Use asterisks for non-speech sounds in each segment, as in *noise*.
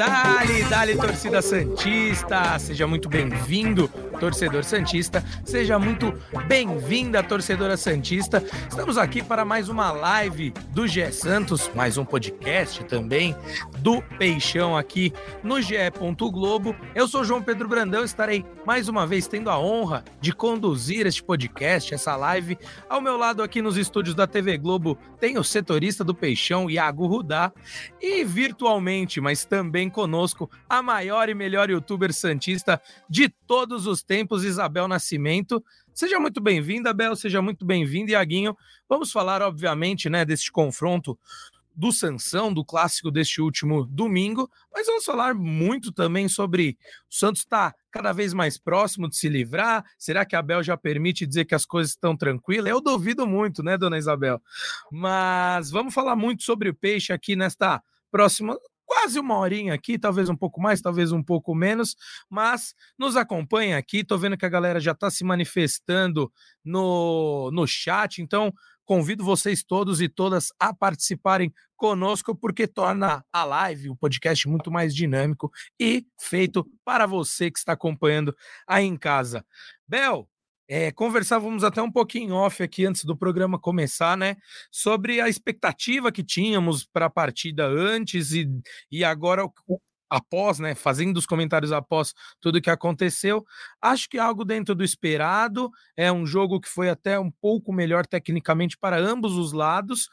Dali, dali, torcida Santista! Seja muito bem-vindo, torcedor Santista. Seja muito bem-vinda, torcedora Santista. Estamos aqui para mais uma live do GE Santos, mais um podcast também do Peixão aqui no GE. Globo. Eu sou João Pedro Brandão, estarei mais uma vez tendo a honra de conduzir este podcast, essa live. Ao meu lado aqui nos estúdios da TV Globo tem o setorista do Peixão, Iago Rudá, e virtualmente, mas também conosco, a maior e melhor youtuber santista de todos os tempos, Isabel Nascimento. Seja muito bem-vinda, Bel, seja muito bem-vindo, Iaguinho. Vamos falar, obviamente, né, deste confronto do Sansão, do clássico deste último domingo, mas vamos falar muito também sobre o Santos está cada vez mais próximo de se livrar. Será que a Bel já permite dizer que as coisas estão tranquilas? Eu duvido muito, né, dona Isabel? Mas vamos falar muito sobre o peixe aqui nesta próxima quase uma horinha aqui, talvez um pouco mais, talvez um pouco menos, mas nos acompanha aqui. Tô vendo que a galera já está se manifestando no, no chat, então convido vocês todos e todas a participarem conosco, porque torna a live, o podcast, muito mais dinâmico e feito para você que está acompanhando aí em casa. Bel, é, conversávamos até um pouquinho off aqui antes do programa começar, né? Sobre a expectativa que tínhamos para a partida antes e, e agora após, né? Fazendo os comentários após tudo que aconteceu. Acho que algo dentro do esperado. É um jogo que foi até um pouco melhor tecnicamente para ambos os lados,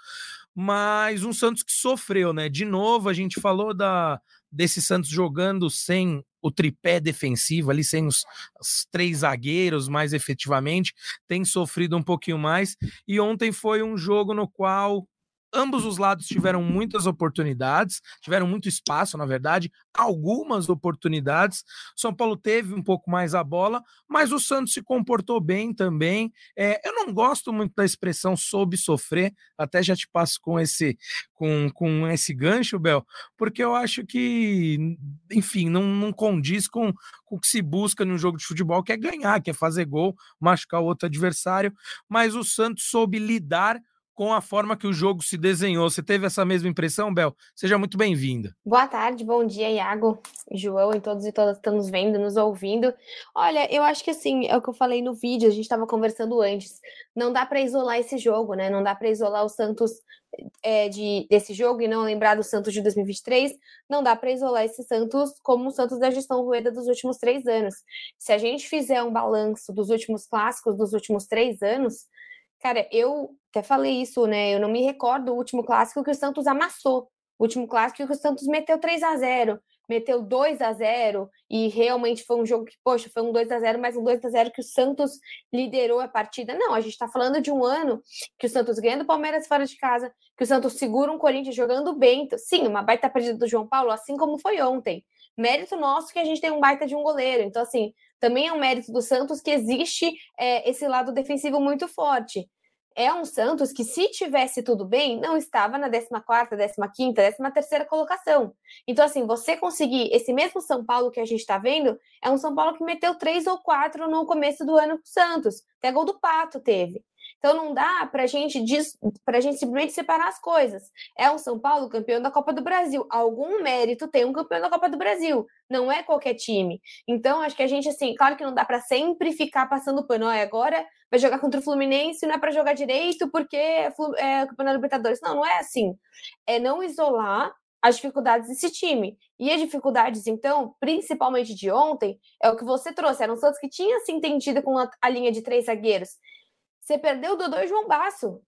mas um Santos que sofreu, né? De novo, a gente falou da, desse Santos jogando sem o tripé defensivo ali, sem os, os, três zagueiros mais efetivamente, tem sofrido um pouquinho mais. E ontem foi um jogo no qual ambos os lados tiveram muitas oportunidades, tiveram muito espaço, na verdade, algumas oportunidades. São Paulo teve um pouco mais a bola, mas o Santos se comportou bem também. É, eu não gosto muito da expressão soube sofrer, até já te passo com esse com, com esse gancho, Bel, porque eu acho que, enfim, não, não condiz com, com o que se busca no jogo de futebol, que é ganhar, que é fazer gol, machucar o outro adversário, mas o Santos soube lidar com a forma que o jogo se desenhou. Você teve essa mesma impressão, Bel? Seja muito bem-vinda. Boa tarde, bom dia, Iago, João e todos e todas que estão nos vendo, nos ouvindo. Olha, eu acho que assim, é o que eu falei no vídeo, a gente estava conversando antes. Não dá para isolar esse jogo, né? Não dá para isolar o Santos é, de, desse jogo e não lembrar do Santos de 2023. Não dá para isolar esse Santos como o Santos da gestão Rueda dos últimos três anos. Se a gente fizer um balanço dos últimos clássicos dos últimos três anos, Cara, eu até falei isso, né? Eu não me recordo do último clássico que o Santos amassou. O último clássico que o Santos meteu 3 a 0 meteu 2 a 0 e realmente foi um jogo que, poxa, foi um 2 a 0 mas um 2 a 0 que o Santos liderou a partida. Não, a gente está falando de um ano que o Santos ganha do Palmeiras fora de casa, que o Santos segura um Corinthians jogando bem. Sim, uma baita partida do João Paulo, assim como foi ontem. Mérito nosso que a gente tem um baita de um goleiro. Então, assim, também é um mérito do Santos que existe é, esse lado defensivo muito forte. É um Santos que, se tivesse tudo bem, não estava na 14, 15, 13 colocação. Então, assim, você conseguir esse mesmo São Paulo que a gente está vendo, é um São Paulo que meteu três ou quatro no começo do ano com o Santos. Até gol do Pato teve. Então não dá para gente para gente simplesmente separar as coisas. É um São Paulo campeão da Copa do Brasil. Algum mérito tem um campeão da Copa do Brasil. Não é qualquer time. Então acho que a gente assim, claro que não dá para sempre ficar passando pano. Olha, agora vai jogar contra o Fluminense, não é para jogar direito porque é, é campeonato Libertadores. Não, não é assim. É não isolar as dificuldades desse time. E as dificuldades, então, principalmente de ontem, é o que você trouxe. Era um Santos que tinha se entendido com a, a linha de três zagueiros. Você perdeu o Dodô e João Basso.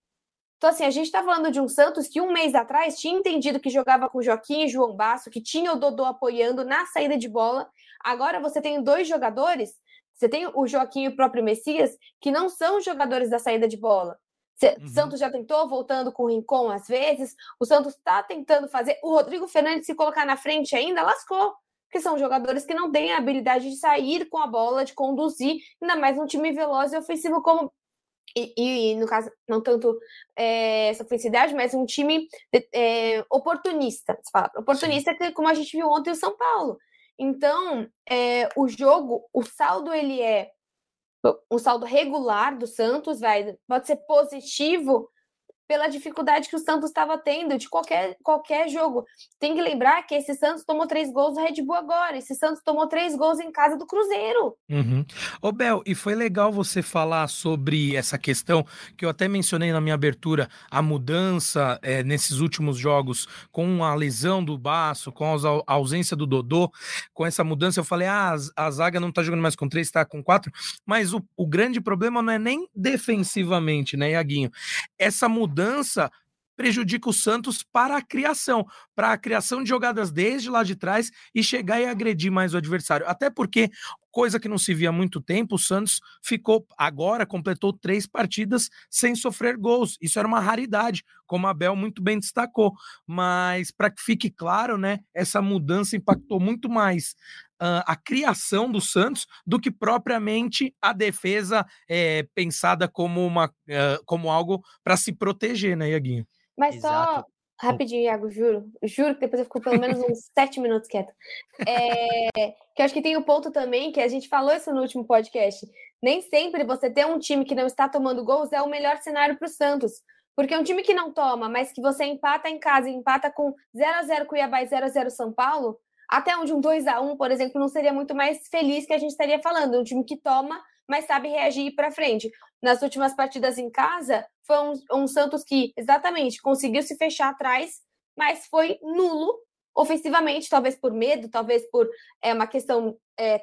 Então, assim, a gente está falando de um Santos que um mês atrás tinha entendido que jogava com Joaquim e João Basso, que tinha o Dodô apoiando na saída de bola. Agora você tem dois jogadores, você tem o Joaquim e o próprio Messias, que não são jogadores da saída de bola. Uhum. Santos já tentou, voltando com o Rincon às vezes. O Santos está tentando fazer. O Rodrigo Fernandes, se colocar na frente ainda, lascou. Porque são jogadores que não têm a habilidade de sair com a bola, de conduzir, ainda mais um time veloz e ofensivo como e, e, no caso, não tanto é, essa felicidade, mas um time é, oportunista. Oportunista, que, como a gente viu ontem o São Paulo. Então, é, o jogo, o saldo, ele é um saldo regular do Santos, vai, pode ser positivo, pela dificuldade que o Santos estava tendo de qualquer, qualquer jogo. Tem que lembrar que esse Santos tomou três gols do Red Bull agora. Esse Santos tomou três gols em casa do Cruzeiro. Uhum. Ô, Bel, e foi legal você falar sobre essa questão que eu até mencionei na minha abertura, a mudança é, nesses últimos jogos com a lesão do Baço, com a ausência do Dodô, com essa mudança, eu falei, ah, a zaga não tá jogando mais com três, está com quatro, mas o, o grande problema não é nem defensivamente, né, Iaguinho? Essa mudança mudança prejudica o Santos para a criação, para a criação de jogadas desde lá de trás e chegar e agredir mais o adversário. Até porque, coisa que não se via há muito tempo, o Santos ficou agora, completou três partidas sem sofrer gols. Isso era uma raridade, como a Bel muito bem destacou. Mas, para que fique claro, né, essa mudança impactou muito mais uh, a criação do Santos do que propriamente a defesa é, pensada como, uma, uh, como algo para se proteger, né, Iaguinho? Mas Exato. só rapidinho, Iago, juro. Juro que depois eu fico pelo menos uns *laughs* sete minutos quieto. É, que eu acho que tem o um ponto também, que a gente falou isso no último podcast. Nem sempre você ter um time que não está tomando gols é o melhor cenário para o Santos. Porque um time que não toma, mas que você empata em casa empata com 0 a 0 Cuiabá e 0 a 0 São Paulo, até onde um 2 a 1 por exemplo, não seria muito mais feliz que a gente estaria falando. Um time que toma, mas sabe reagir para frente. Nas últimas partidas em casa, foi um, um Santos que, exatamente, conseguiu se fechar atrás, mas foi nulo ofensivamente, talvez por medo, talvez por é, uma questão é,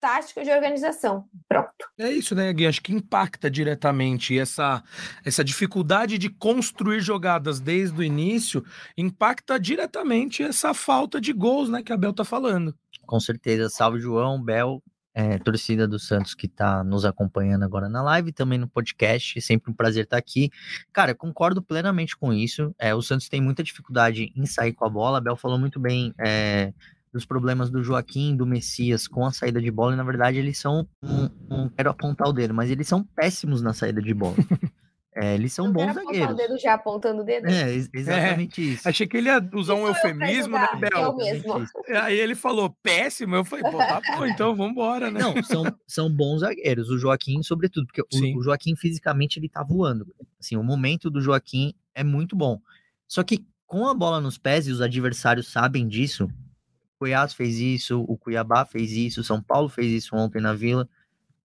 tática de organização. Pronto. É isso, né, Gui? Acho que impacta diretamente essa, essa dificuldade de construir jogadas desde o início, impacta diretamente essa falta de gols, né, que a Bel tá falando. Com certeza. Salve, João, Bel, é, torcida do Santos que está nos acompanhando agora na live, também no podcast. Sempre um prazer estar aqui. Cara, concordo plenamente com isso. É, o Santos tem muita dificuldade em sair com a bola. A Bel falou muito bem é, dos problemas do Joaquim, do Messias com a saída de bola, e na verdade eles são, não, não quero apontar o dedo, mas eles são péssimos na saída de bola. *laughs* É, eles são não bons zagueiros. o dedo já apontando o dedo? É, exatamente é, isso. Achei que ele ia usar um eufemismo, né, Bel? Eu mesmo. Aí ele falou péssimo, eu falei, pô, tá bom, então vamos embora, né? Não, são, são bons zagueiros, o Joaquim, sobretudo, porque o, o, Joaquim fisicamente ele tá voando. Assim, o momento do Joaquim é muito bom. Só que com a bola nos pés, e os adversários sabem disso, Goiás fez isso, o Cuiabá fez isso, o São Paulo fez isso ontem na Vila.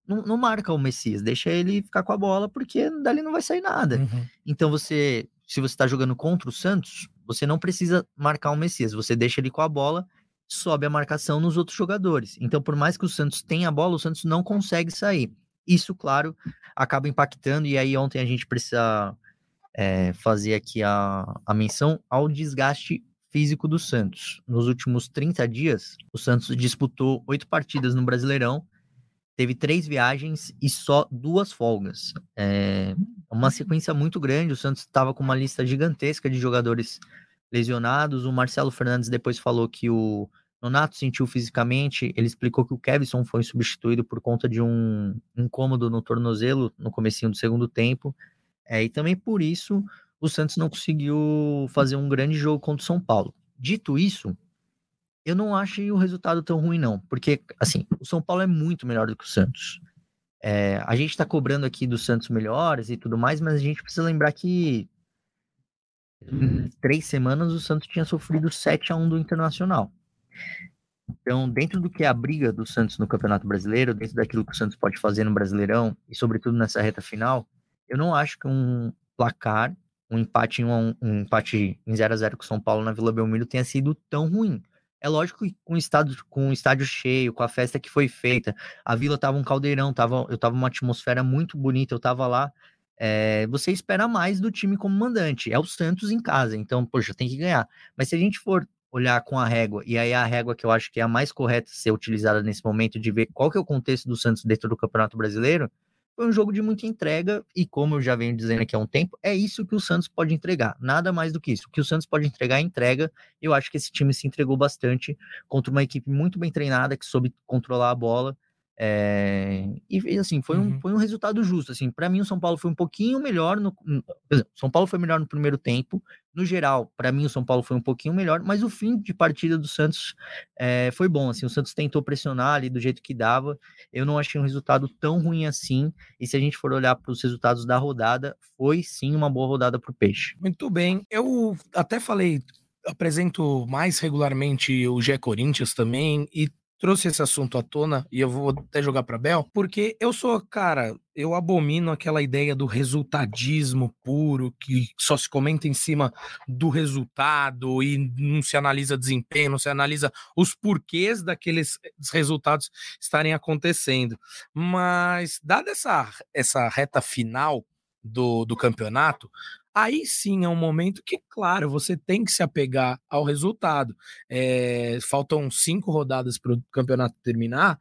Não, não, marca o Messias, deixa ele ficar com a bola, porque dali não vai sair nada. Uhum. Então você, se você está jogando contra o Santos, você não precisa marcar o Messias, você deixa ele com a bola, sobe a marcação nos outros jogadores. Então, por mais que o Santos tenha a bola, o Santos não consegue sair. Isso, claro, acaba impactando, e aí ontem a gente precisa é, fazer aqui a, a menção ao desgaste físico do Santos. Nos últimos 30 dias, o Santos disputou oito partidas no Brasileirão, teve três viagens e só duas folgas. É uma sequência muito grande. O Santos estava com uma lista gigantesca de jogadores lesionados. O Marcelo Fernandes depois falou que o Nonato sentiu fisicamente. Ele explicou que o Kevson foi substituído por conta de um incômodo no tornozelo no comecinho do segundo tempo. É, e também por isso o Santos não conseguiu fazer um grande jogo contra o São Paulo. Dito isso, eu não achei o resultado tão ruim, não. Porque, assim, o São Paulo é muito melhor do que o Santos. É, a gente tá cobrando aqui do Santos melhores e tudo mais, mas a gente precisa lembrar que em três semanas o Santos tinha sofrido 7 a 1 do Internacional. Então, dentro do que é a briga do Santos no Campeonato Brasileiro, dentro daquilo que o Santos pode fazer no Brasileirão e, sobretudo, nessa reta final, eu não acho que um placar um empate em um, um empate em 0 a 0 com o São Paulo na Vila Belmiro tenha sido tão ruim. É lógico que com o estádio, com o estádio cheio, com a festa que foi feita, a Vila tava um caldeirão, tava, eu tava uma atmosfera muito bonita, eu tava lá. É, você espera mais do time como mandante. É o Santos em casa, então, poxa, tem que ganhar. Mas se a gente for olhar com a régua, e aí a régua que eu acho que é a mais correta ser utilizada nesse momento, de ver qual que é o contexto do Santos dentro do Campeonato Brasileiro, foi um jogo de muita entrega e, como eu já venho dizendo aqui há um tempo, é isso que o Santos pode entregar. Nada mais do que isso. O que o Santos pode entregar é entrega. Eu acho que esse time se entregou bastante contra uma equipe muito bem treinada, que soube controlar a bola. É, e assim, foi, uhum. um, foi um resultado justo. Assim, para mim, o São Paulo foi um pouquinho melhor. No, São Paulo foi melhor no primeiro tempo. No geral, para mim, o São Paulo foi um pouquinho melhor, mas o fim de partida do Santos é, foi bom. Assim, o Santos tentou pressionar ali do jeito que dava. Eu não achei um resultado tão ruim assim. E se a gente for olhar para os resultados da rodada, foi sim uma boa rodada para o Peixe. Muito bem. Eu até falei apresento mais regularmente o Gé Corinthians também e trouxe esse assunto à tona e eu vou até jogar para Bel, porque eu sou, cara, eu abomino aquela ideia do resultadismo puro que só se comenta em cima do resultado e não se analisa desempenho, não se analisa os porquês daqueles resultados estarem acontecendo. Mas dada essa essa reta final do, do campeonato, aí sim é um momento que, claro, você tem que se apegar ao resultado. É, faltam cinco rodadas para o campeonato terminar,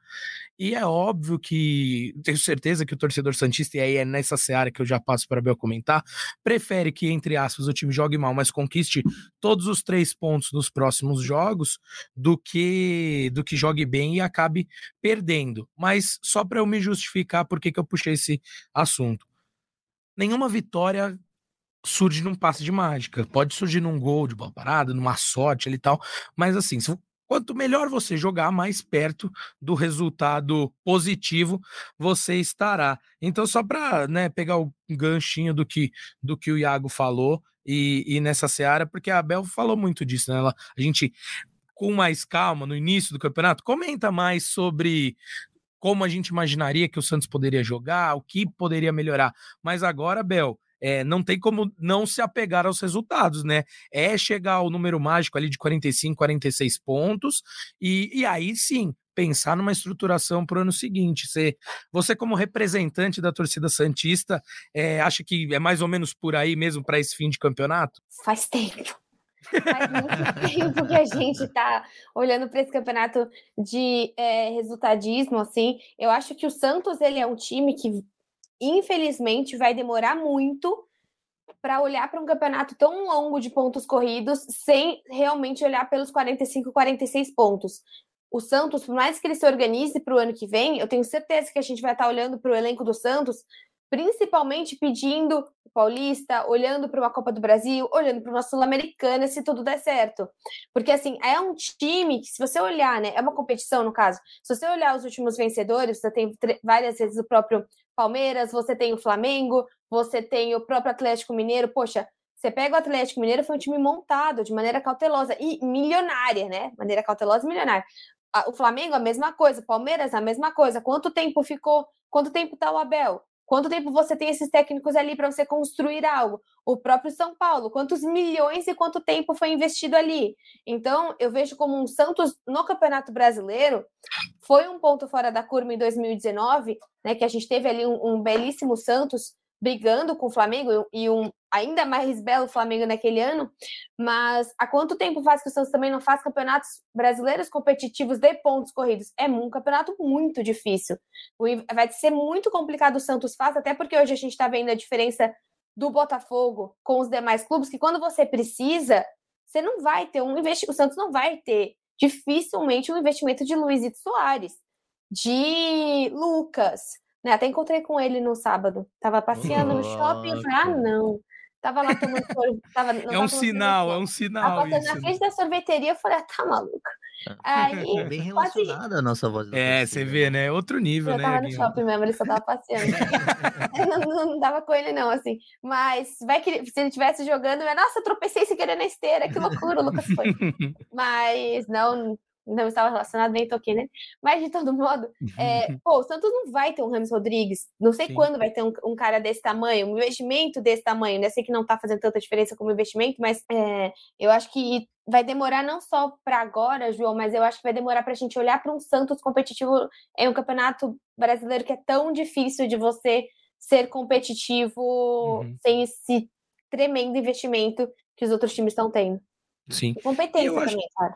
e é óbvio que tenho certeza que o torcedor Santista, e aí é nessa seara que eu já passo para Bel comentar, prefere que, entre aspas, o time jogue mal, mas conquiste todos os três pontos nos próximos jogos do que do que jogue bem e acabe perdendo. Mas só para eu me justificar por que eu puxei esse assunto. Nenhuma vitória surge num passe de mágica. Pode surgir num gol de bola parada, numa sorte ali e tal. Mas assim, quanto melhor você jogar, mais perto do resultado positivo você estará. Então, só para né, pegar o ganchinho do que, do que o Iago falou e, e nessa seara, porque a Abel falou muito disso, né? Ela, a gente com mais calma no início do campeonato, comenta mais sobre como a gente imaginaria que o Santos poderia jogar, o que poderia melhorar. Mas agora, Bel, é, não tem como não se apegar aos resultados, né? É chegar ao número mágico ali de 45, 46 pontos, e, e aí sim pensar numa estruturação para o ano seguinte. Você, você, como representante da torcida Santista, é, acha que é mais ou menos por aí mesmo para esse fim de campeonato? Faz tempo. Faz muito *laughs* tempo que a gente está olhando para esse campeonato de é, resultadismo, assim. Eu acho que o Santos ele é um time que infelizmente, vai demorar muito para olhar para um campeonato tão longo de pontos corridos sem realmente olhar pelos 45, 46 pontos. O Santos, por mais que ele se organize para o ano que vem, eu tenho certeza que a gente vai estar tá olhando para o elenco do Santos, principalmente pedindo o Paulista, olhando para uma Copa do Brasil, olhando para uma Sul-Americana, se tudo der certo. Porque, assim, é um time que, se você olhar, né, é uma competição, no caso, se você olhar os últimos vencedores, você tem várias vezes o próprio Palmeiras, você tem o Flamengo, você tem o próprio Atlético Mineiro. Poxa, você pega o Atlético Mineiro, foi um time montado de maneira cautelosa e milionária, né? Maneira cautelosa e milionária. O Flamengo, a mesma coisa. Palmeiras, a mesma coisa. Quanto tempo ficou? Quanto tempo tá o Abel? Quanto tempo você tem esses técnicos ali para você construir algo? O próprio São Paulo, quantos milhões e quanto tempo foi investido ali? Então, eu vejo como um Santos no Campeonato Brasileiro foi um ponto fora da curva em 2019, né? Que a gente teve ali um, um belíssimo Santos brigando com o Flamengo e um ainda mais belo Flamengo naquele ano, mas há quanto tempo faz que o Santos também não faz campeonatos brasileiros competitivos de pontos corridos? É um campeonato muito difícil. Vai ser muito complicado o Santos faz, até porque hoje a gente está vendo a diferença do Botafogo com os demais clubes, que quando você precisa, você não vai ter um investimento, o Santos não vai ter dificilmente um investimento de Luizito Soares, de Lucas, né? Até encontrei com ele no sábado. Tava passeando no shopping e falei, ah, não. Tava lá tomando sorvete. Tava, é um sinal, é um sinal. Tava na frente da sorveteria, eu falei, ah, tá maluca. Aí, é bem relacionada quase... a nossa voz. É, você vê, né? Outro nível, eu né? Eu tava no shopping mesmo, ele só tava passeando. *laughs* não, não dava com ele, não, assim. Mas vai que se ele estivesse jogando, eu, nossa, tropecei sem querer na esteira, que loucura, o Lucas foi. *laughs* Mas não, não estava relacionado, nem toquei, né? Mas de todo modo, é, *laughs* pô, o Santos não vai ter um Ramos Rodrigues. Não sei Sim. quando vai ter um, um, cara desse tamanho, um investimento desse tamanho, né? Sei que não tá fazendo tanta diferença como investimento, mas é, eu acho que vai demorar não só para agora, João, mas eu acho que vai demorar para a gente olhar para um Santos competitivo em um campeonato brasileiro que é tão difícil de você ser competitivo uhum. sem esse tremendo investimento que os outros times estão tendo. Sim. E competência também, claro.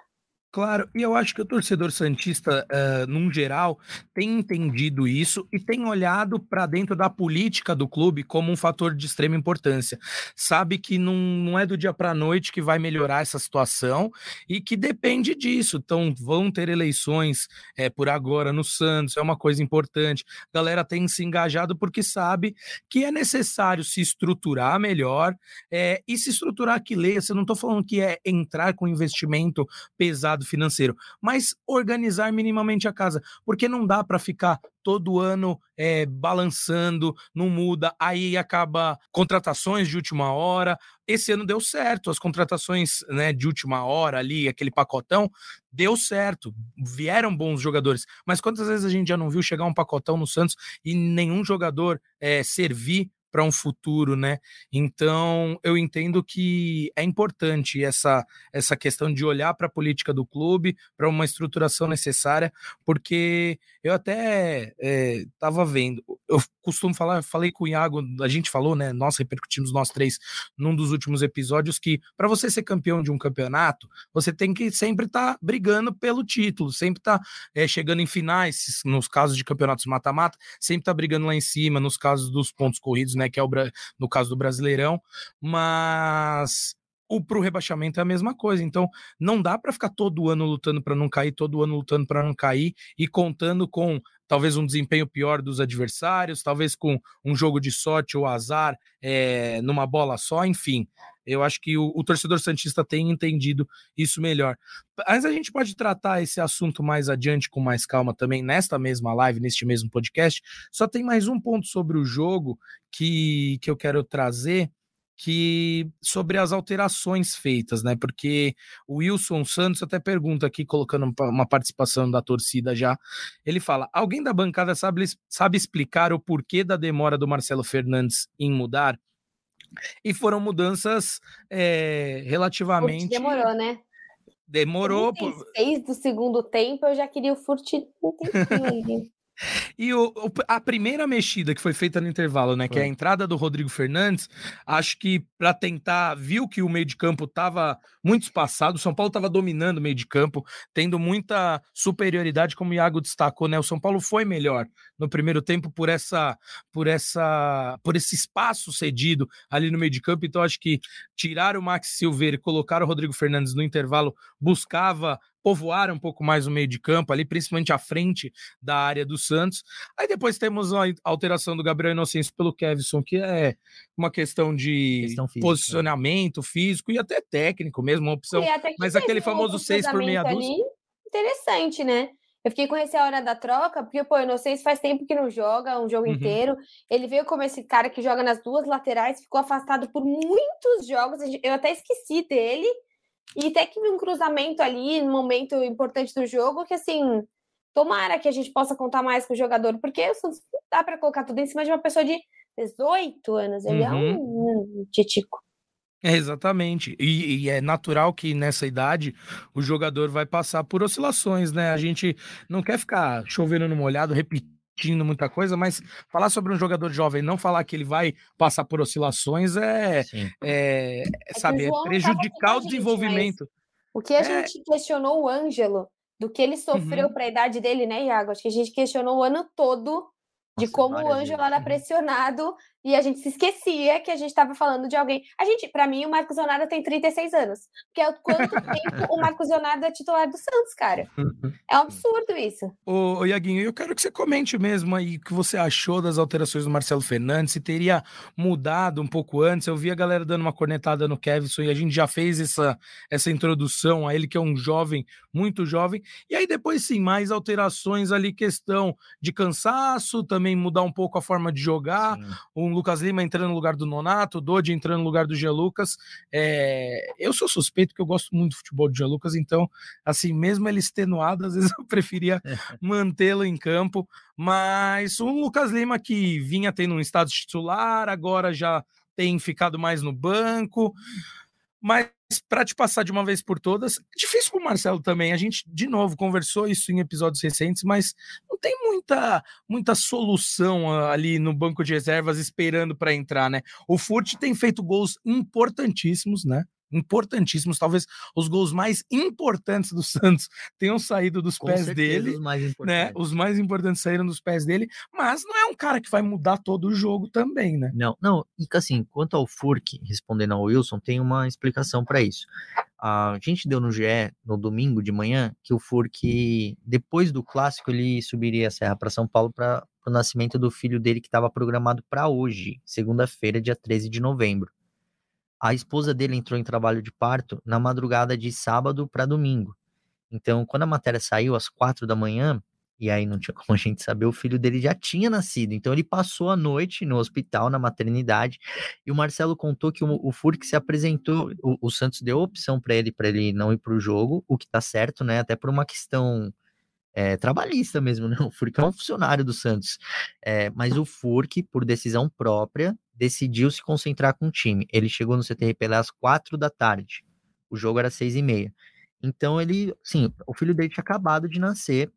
Claro, e eu acho que o torcedor Santista, uh, num geral, tem entendido isso e tem olhado para dentro da política do clube como um fator de extrema importância. Sabe que não, não é do dia para a noite que vai melhorar essa situação e que depende disso. Então, vão ter eleições é, por agora no Santos, é uma coisa importante. A galera tem se engajado porque sabe que é necessário se estruturar melhor é, e se estruturar que leia. Eu não estou falando que é entrar com investimento pesado financeiro, mas organizar minimamente a casa, porque não dá para ficar todo ano é, balançando, não muda, aí acaba contratações de última hora. Esse ano deu certo, as contratações né, de última hora ali, aquele pacotão, deu certo, vieram bons jogadores. Mas quantas vezes a gente já não viu chegar um pacotão no Santos e nenhum jogador é, servir para um futuro, né? Então, eu entendo que é importante essa, essa questão de olhar para a política do clube, para uma estruturação necessária, porque eu até estava eh, é, vendo, eu costumo falar, falei com o Iago, a gente falou, né? Nós repercutimos nós três num dos últimos episódios que para você ser campeão de um campeonato, você tem que sempre estar tá brigando pelo título, sempre estar tá, é, chegando em finais, nos casos de campeonatos mata-mata, sempre estar tá brigando lá em cima, nos casos dos pontos corridos, né? Que é o no caso do Brasileirão, mas o pro rebaixamento é a mesma coisa. Então, não dá para ficar todo ano lutando para não cair, todo ano lutando para não cair e contando com talvez um desempenho pior dos adversários, talvez com um jogo de sorte ou azar é, numa bola só, enfim. Eu acho que o, o, torcedor Santista tem entendido isso melhor. Mas a gente pode tratar esse assunto mais adiante com mais calma também nesta mesma live, neste mesmo podcast. Só tem mais um ponto sobre o jogo que, que eu quero trazer que sobre as alterações feitas, né? Porque o Wilson Santos até pergunta aqui, colocando uma participação da torcida já. Ele fala: alguém da bancada sabe, sabe explicar o porquê da demora do Marcelo Fernandes em mudar? E foram mudanças é, relativamente. Demorou, né? Demorou. Por... do segundo tempo, eu já queria o Furt um tempinho. E o, o, a primeira mexida que foi feita no intervalo, né, foi. que é a entrada do Rodrigo Fernandes, acho que para tentar, viu que o meio de campo estava muito espaçado, o São Paulo estava dominando o meio de campo, tendo muita superioridade, como o Iago destacou, né? O São Paulo foi melhor no primeiro tempo por essa por essa por esse espaço cedido ali no meio de campo, então acho que tirar o Max Silveira e colocar o Rodrigo Fernandes no intervalo buscava povoar um pouco mais o meio de campo ali, principalmente à frente da área do Santos. Aí depois temos a alteração do Gabriel Inocêncio pelo Kevson, que é uma questão de questão física. posicionamento físico e até técnico mesmo, uma opção. Mas aquele famoso seis por meia dúzia. Interessante, né? Eu fiquei com esse a hora da troca, porque, pô, Inocêncio faz tempo que não joga um jogo uhum. inteiro. Ele veio como esse cara que joga nas duas laterais, ficou afastado por muitos jogos. Eu até esqueci dele. E até que um cruzamento ali, no momento importante do jogo, que assim, tomara que a gente possa contar mais com o jogador, porque não dá para colocar tudo em cima de uma pessoa de 18 anos. Ele uhum. é um, uhum. um titico. É, exatamente. E, e, é natural que nessa idade o jogador vai passar por oscilações, né? A gente não quer ficar chovendo no molhado, repetindo repetindo muita coisa, mas falar sobre um jogador jovem, não falar que ele vai passar por oscilações é, é, é, é saber é prejudicar o desenvolvimento. O que a é... gente questionou o Ângelo do que ele sofreu uhum. para a idade dele, né, Iago? Acho que a gente questionou o ano todo de Nossa, como o Ângelo era pressionado e a gente se esquecia que a gente estava falando de alguém. A gente, para mim, o Marcos Leonardo tem 36 anos, que é o quanto tempo o Marcos Leonardo é titular do Santos, cara. *laughs* É um absurdo isso. Ô, ô Iaguinho, eu quero que você comente mesmo aí o que você achou das alterações do Marcelo Fernandes, se teria mudado um pouco antes. Eu vi a galera dando uma cornetada no Kevson e a gente já fez essa, essa introdução a ele, que é um jovem, muito jovem. E aí depois, sim, mais alterações ali, questão de cansaço, também mudar um pouco a forma de jogar, sim. um Lucas Lima entrando no lugar do Nonato, o Dodi entrando no lugar do Gia Lucas. É, eu sou suspeito que eu gosto muito do futebol do Gia Lucas, então, assim, mesmo ele extenuado, às vezes *laughs* eu preferia *laughs* mantê-lo em campo. Mas um Lucas Lima que vinha tendo um estado titular, agora já tem ficado mais no banco. Mas para te passar de uma vez por todas, é difícil para o Marcelo também. A gente, de novo, conversou isso em episódios recentes, mas não tem muita, muita solução ah, ali no banco de reservas esperando para entrar, né? O Furt tem feito gols importantíssimos, né? Importantíssimos, talvez os gols mais importantes do *laughs* Santos tenham saído dos Com pés dele, os mais né? importantes. Os mais importantes saíram dos pés dele, mas não é um cara que vai mudar todo o jogo também, né? Não, não, e assim, quanto ao Furk, respondendo ao Wilson, tem uma explicação para isso. A gente deu no GE no domingo de manhã que o Furk, depois do clássico, ele subiria a serra para São Paulo para o nascimento do filho dele que estava programado para hoje, segunda-feira, dia 13 de novembro. A esposa dele entrou em trabalho de parto na madrugada de sábado para domingo. Então, quando a matéria saiu às quatro da manhã, e aí não tinha *laughs* como a gente saber, o filho dele já tinha nascido. Então ele passou a noite no hospital, na maternidade, e o Marcelo contou que o, o Furk se apresentou, o, o Santos deu opção para ele, para ele não ir para o jogo, o que tá certo, né? Até por uma questão é, trabalhista mesmo, *laughs* né? O Furk é um funcionário do Santos. É, mas o Furk, por decisão própria, decidiu se concentrar com o time. Ele chegou no CTRP às quatro da tarde. O jogo era seis e meia. Então ele, sim, o filho dele tinha acabado de nascer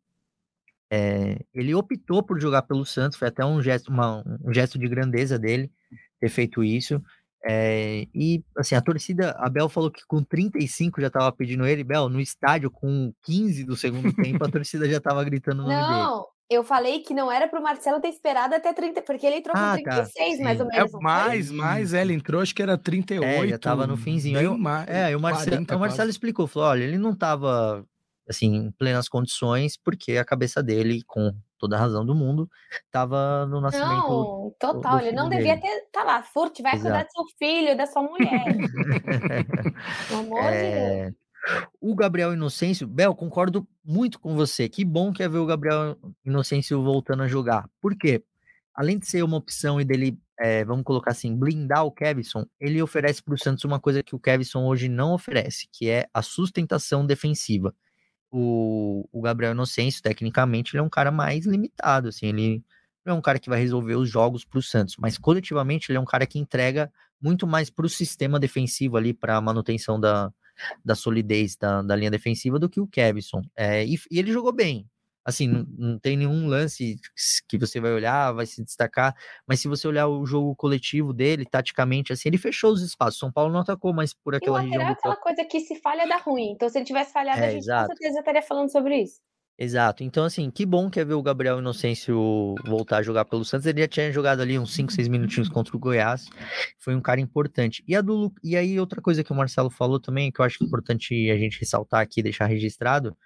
é, ele optou por jogar pelo Santos, foi até um gesto, uma, um gesto de grandeza dele ter feito isso. É, e assim, a torcida, a Bel falou que com 35 já estava pedindo ele, Bel, no estádio com 15 do segundo tempo, a *laughs* torcida já estava gritando o nome não, dele. Não, eu falei que não era para o Marcelo ter esperado até 30, porque ele entrou ah, com 36, tá, mais ou menos. É, mais, mais, é, ele entrou, acho que era 38. É, já estava no finzinho. Aí, mais, é, o Marcelo, 40, o Marcelo explicou, falou, olha, ele não estava assim, em plenas condições, porque a cabeça dele, com toda a razão do mundo, estava no nascimento. Não, total, do, do ele não devia ter. Tá lá, Furt, vai Exato. cuidar do seu filho, da sua mulher. *laughs* Pelo amor é... de Deus. O Gabriel Inocêncio, Bel, concordo muito com você. Que bom que é ver o Gabriel Inocêncio voltando a jogar. Por quê? Além de ser uma opção e dele, é, vamos colocar assim, blindar o Kevson, ele oferece para o Santos uma coisa que o Kevson hoje não oferece, que é a sustentação defensiva o, o Gabriel Inocêncio, tecnicamente, ele é um cara mais limitado, assim, ele não é um cara que vai resolver os jogos para o Santos, mas coletivamente ele é um cara que entrega muito mais para o sistema defensivo ali, para a manutenção da, da solidez da, da linha defensiva do que o Kevson. É, e, e, ele jogou bem assim, não, não, tem nenhum lance que você vai olhar, vai se destacar, mas se você olhar o jogo coletivo dele, taticamente, assim, ele fechou os espaços. São Paulo não atacou mais por aquela região. é aquela coisa que se falha dá ruim. Então, se ele tivesse falhado, é, a gente exato. com certeza estaria falando sobre isso. Exato. Então, assim, que bom que é ver o Gabriel Inocêncio voltar a jogar pelo Santos. Ele já tinha jogado ali uns 5, 6 minutinhos contra o Goiás. Foi um cara importante. E, a do, e aí, outra coisa que o Marcelo falou também, que eu acho importante a gente ressaltar aqui, deixar registrado,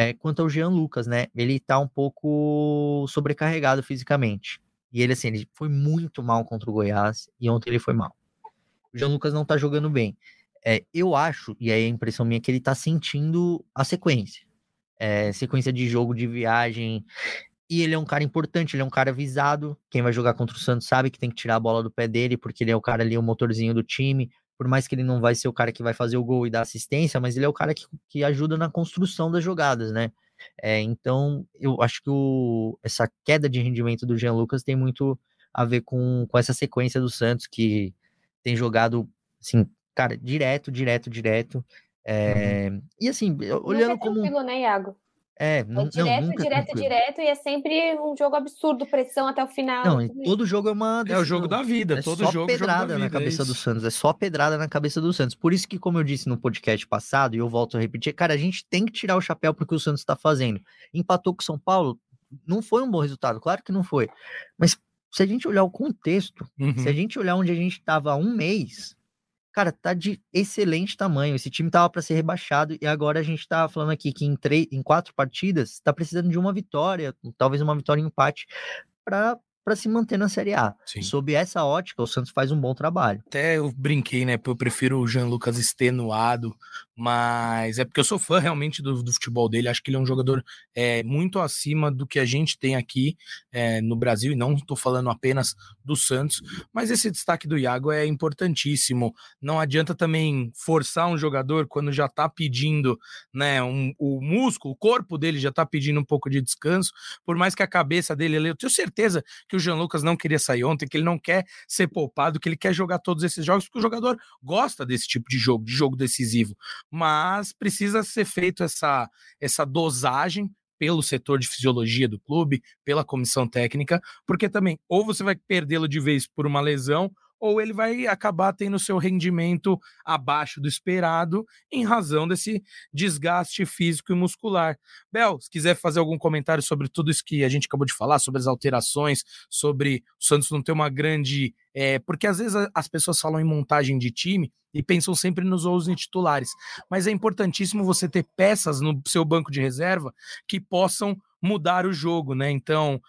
é, quanto ao Jean Lucas, né? Ele tá um pouco sobrecarregado fisicamente. E ele, assim, ele foi muito mal contra o Goiás e ontem ele foi mal. O Jean Lucas não tá jogando bem. É, eu acho, e aí a impressão minha é que ele tá sentindo a sequência. É, sequência de jogo, de viagem. E ele é um cara importante, ele é um cara visado. Quem vai jogar contra o Santos sabe que tem que tirar a bola do pé dele, porque ele é o cara ali, o motorzinho do time por mais que ele não vai ser o cara que vai fazer o gol e dar assistência, mas ele é o cara que, que ajuda na construção das jogadas, né? É, então, eu acho que o, essa queda de rendimento do Jean Lucas tem muito a ver com, com essa sequência do Santos, que tem jogado, assim, cara, direto, direto, direto. É, uhum. E assim, olhando Nunca é como. né, Iago? É, não, é direto, não, direto, direto, e é sempre um jogo absurdo, pressão até o final. Não, todo jogo é uma. É o jogo da vida, é todo só jogo pedrada jogo na vida, cabeça é do Santos, é só pedrada na cabeça do Santos. Por isso que, como eu disse no podcast passado, e eu volto a repetir, cara, a gente tem que tirar o chapéu porque o Santos está fazendo. Empatou com o São Paulo, não foi um bom resultado, claro que não foi. Mas se a gente olhar o contexto, uhum. se a gente olhar onde a gente estava há um mês, cara, tá de excelente tamanho. Esse time tava para ser rebaixado e agora a gente tá falando aqui que em, três, em quatro partidas tá precisando de uma vitória, talvez uma vitória em empate, para para se manter na Série A. Sim. Sob essa ótica, o Santos faz um bom trabalho. Até eu brinquei, né? Eu prefiro o Jean Lucas extenuado, mas é porque eu sou fã realmente do, do futebol dele. Acho que ele é um jogador é, muito acima do que a gente tem aqui é, no Brasil, e não estou falando apenas do Santos, mas esse destaque do Iago é importantíssimo. Não adianta também forçar um jogador quando já está pedindo, né? Um, o músculo, o corpo dele já está pedindo um pouco de descanso, por mais que a cabeça dele, eu tenho certeza que o Jean Lucas não queria sair ontem, que ele não quer ser poupado, que ele quer jogar todos esses jogos, porque o jogador gosta desse tipo de jogo, de jogo decisivo. Mas precisa ser feito essa, essa dosagem pelo setor de fisiologia do clube, pela comissão técnica, porque também ou você vai perdê-lo de vez por uma lesão, ou ele vai acabar tendo seu rendimento abaixo do esperado em razão desse desgaste físico e muscular. Bel, se quiser fazer algum comentário sobre tudo isso que a gente acabou de falar, sobre as alterações, sobre o Santos não ter uma grande. É, porque às vezes as pessoas falam em montagem de time e pensam sempre nos 11 titulares, mas é importantíssimo você ter peças no seu banco de reserva que possam mudar o jogo, né? Então,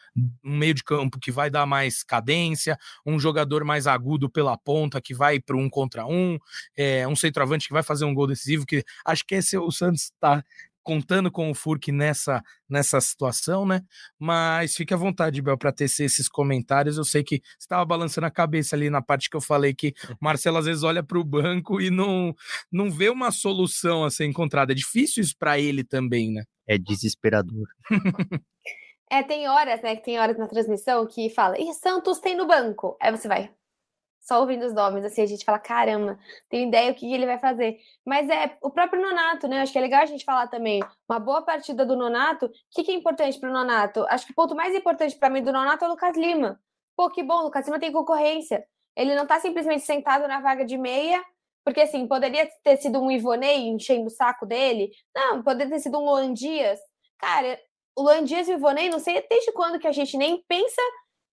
um meio de campo que vai dar mais cadência, um jogador mais agudo pela ponta que vai para um contra um, é, um centroavante que vai fazer um gol decisivo, que acho que esse o Santos está contando com o Furk nessa, nessa situação, né? Mas fique à vontade, Bel, para tecer esses comentários. Eu sei que você estava balançando a cabeça ali na parte que eu falei que Marcelo às vezes olha para o banco e não, não vê uma solução a ser encontrada. É difícil isso para ele também, né? é desesperador. *laughs* é, tem horas, né? Tem horas na transmissão que fala, e Santos tem no banco. Aí você vai. Só ouvindo os nomes, assim, a gente fala, caramba, tem ideia o que ele vai fazer. Mas é o próprio Nonato, né? Acho que é legal a gente falar também. Uma boa partida do Nonato. O que, que é importante para o Nonato? Acho que o ponto mais importante para mim do Nonato é o Lucas Lima. Pô, que bom, o Lucas Lima tem concorrência. Ele não tá simplesmente sentado na vaga de meia porque, assim, poderia ter sido um Ivonei enchendo o saco dele. Não, poderia ter sido um Luan Dias. Cara, o Luan Dias e o Ivonei, não sei desde quando que a gente nem pensa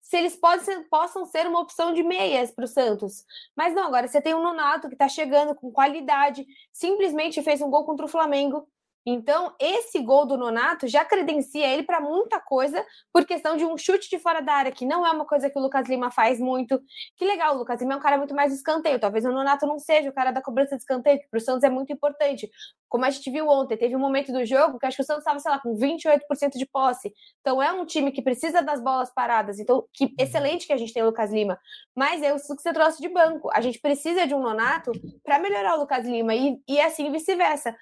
se eles podem possam ser uma opção de meias para o Santos. Mas não, agora você tem o Nonato que está chegando com qualidade, simplesmente fez um gol contra o Flamengo. Então, esse gol do Nonato já credencia ele para muita coisa por questão de um chute de fora da área, que não é uma coisa que o Lucas Lima faz muito. Que legal, o Lucas Lima é um cara muito mais de escanteio. Talvez o Nonato não seja o cara da cobrança de escanteio, que para o Santos é muito importante. Como a gente viu ontem, teve um momento do jogo que acho que o Santos estava, sei lá, com 28% de posse. Então, é um time que precisa das bolas paradas. Então, que uhum. excelente que a gente tem o Lucas Lima. Mas é isso que você trouxe de banco. A gente precisa de um Nonato para melhorar o Lucas Lima e, e assim vice-versa.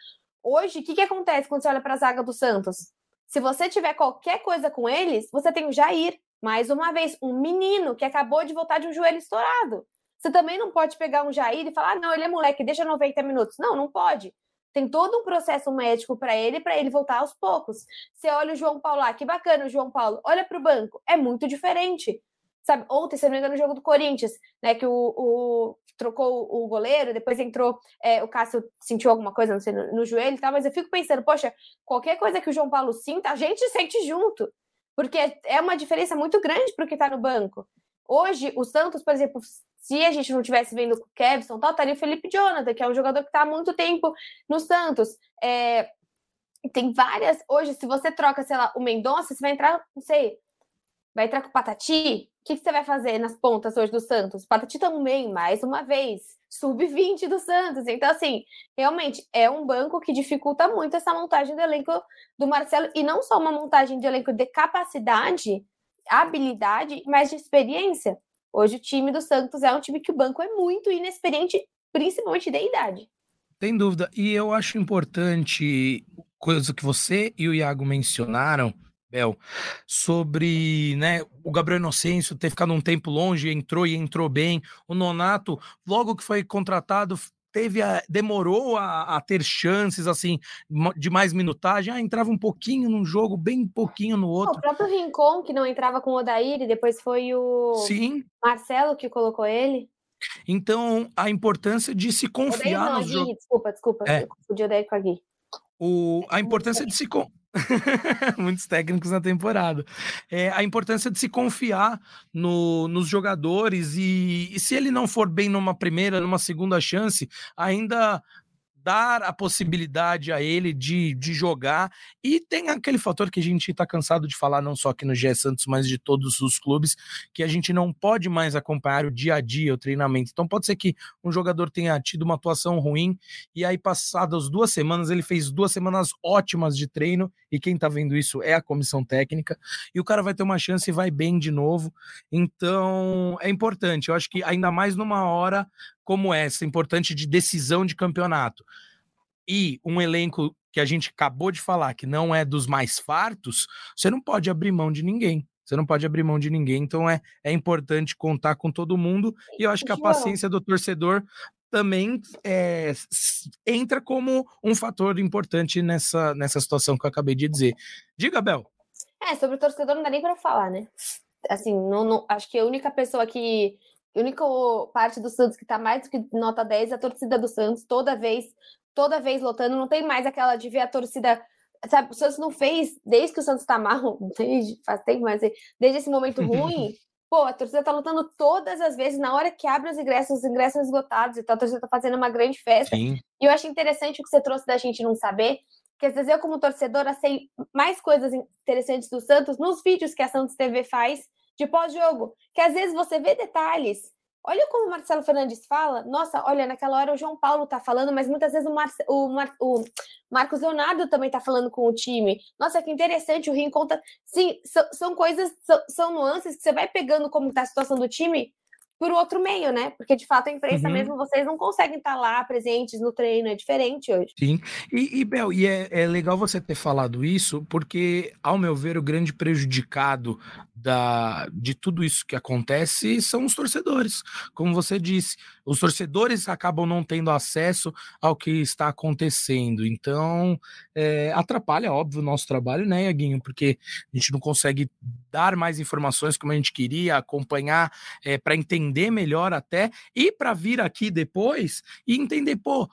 Hoje, o que, que acontece quando você olha para a zaga do Santos? Se você tiver qualquer coisa com eles, você tem o Jair, mais uma vez, um menino que acabou de voltar de um joelho estourado. Você também não pode pegar um Jair e falar, ah, não, ele é moleque, deixa 90 minutos. Não, não pode. Tem todo um processo médico para ele, para ele voltar aos poucos. Você olha o João Paulo lá, que bacana o João Paulo, olha para o banco, é muito diferente. Sabe, ontem, se não me engano, no jogo do Corinthians, né, que o, o trocou o goleiro, depois entrou, é, o Cássio sentiu alguma coisa, não sei, no, no joelho e tal, mas eu fico pensando, poxa, qualquer coisa que o João Paulo sinta, a gente sente junto, porque é uma diferença muito grande para o que está no banco. Hoje, o Santos, por exemplo, se a gente não tivesse vendo o Kevson, tal, estaria o Felipe Jonathan, que é um jogador que está há muito tempo no Santos. É, tem várias. Hoje, se você troca, sei lá, o Mendonça, você vai entrar, não sei, vai entrar com o Patati, que, que você vai fazer nas pontas hoje do Santos? Patati também, mais uma vez, sub-20 do Santos. Então, assim, realmente é um banco que dificulta muito essa montagem do elenco do Marcelo, e não só uma montagem de elenco de capacidade, habilidade, mas de experiência. Hoje o time do Santos é um time que o banco é muito inexperiente, principalmente de idade. Tem dúvida. E eu acho importante, coisa que você e o Iago mencionaram, Bel, sobre né, o Gabriel Inocêncio ter ficado um tempo longe, entrou e entrou bem. O Nonato, logo que foi contratado, teve a, demorou a, a, ter chances assim de mais minutagem. Ah, entrava um pouquinho num jogo, bem pouquinho no outro. O próprio Rincon, que não entrava com o Odair, e depois foi o Sim. Marcelo que colocou ele. Então, a importância de se confiar no jogo. Desculpa, desculpa, é. eu confundi o Odair com a Gui. O, a importância de se, *laughs* Muitos técnicos na temporada. É, a importância de se confiar no, nos jogadores e, e se ele não for bem numa primeira, numa segunda chance, ainda dar a possibilidade a ele de, de jogar. E tem aquele fator que a gente está cansado de falar, não só aqui no GE Santos, mas de todos os clubes, que a gente não pode mais acompanhar o dia a dia, o treinamento. Então pode ser que um jogador tenha tido uma atuação ruim e aí, passadas duas semanas, ele fez duas semanas ótimas de treino, e quem está vendo isso é a comissão técnica, e o cara vai ter uma chance e vai bem de novo. Então é importante. Eu acho que ainda mais numa hora como essa, importante de decisão de campeonato, e um elenco que a gente acabou de falar que não é dos mais fartos, você não pode abrir mão de ninguém. Você não pode abrir mão de ninguém, então é, é importante contar com todo mundo. E eu acho que a paciência do torcedor também é, entra como um fator importante nessa, nessa situação que eu acabei de dizer. Diga, Bel. É, sobre o torcedor não dá nem para falar, né? Assim, não, não, acho que a única pessoa que a única parte do Santos que tá mais do que nota 10 é a torcida do Santos, toda vez, toda vez lotando, não tem mais aquela de ver a torcida. Sabe, o Santos não fez, desde que o Santos tá mal, *laughs* desde, faz tempo, mas desde esse momento ruim, *laughs* pô, a torcida tá lutando todas as vezes, na hora que abre os ingressos, os ingressos esgotados, então a torcida tá fazendo uma grande festa. Sim. E eu acho interessante o que você trouxe da gente não saber, que às vezes eu, como torcedora, sei mais coisas interessantes do Santos nos vídeos que a Santos TV faz de pós-jogo, que às vezes você vê detalhes. Olha como o Marcelo Fernandes fala. Nossa, olha, naquela hora o João Paulo tá falando, mas muitas vezes o, Marce, o, Mar, o Marcos Leonardo também tá falando com o time. Nossa, que interessante, o Rio conta. Sim, são, são coisas, são, são, nuances que você vai pegando como tá a situação do time por outro meio, né? Porque de fato a imprensa uhum. mesmo, vocês não conseguem estar lá presentes no treino, é diferente hoje. Sim, e, e Bel, e é, é legal você ter falado isso, porque, ao meu ver, o grande prejudicado da, de tudo isso que acontece são os torcedores. Como você disse, os torcedores acabam não tendo acesso ao que está acontecendo. Então, é, atrapalha, óbvio, o nosso trabalho, né, Iaguinho? Porque a gente não consegue dar mais informações como a gente queria, acompanhar é, para entender melhor até, e para vir aqui depois e entender, pô,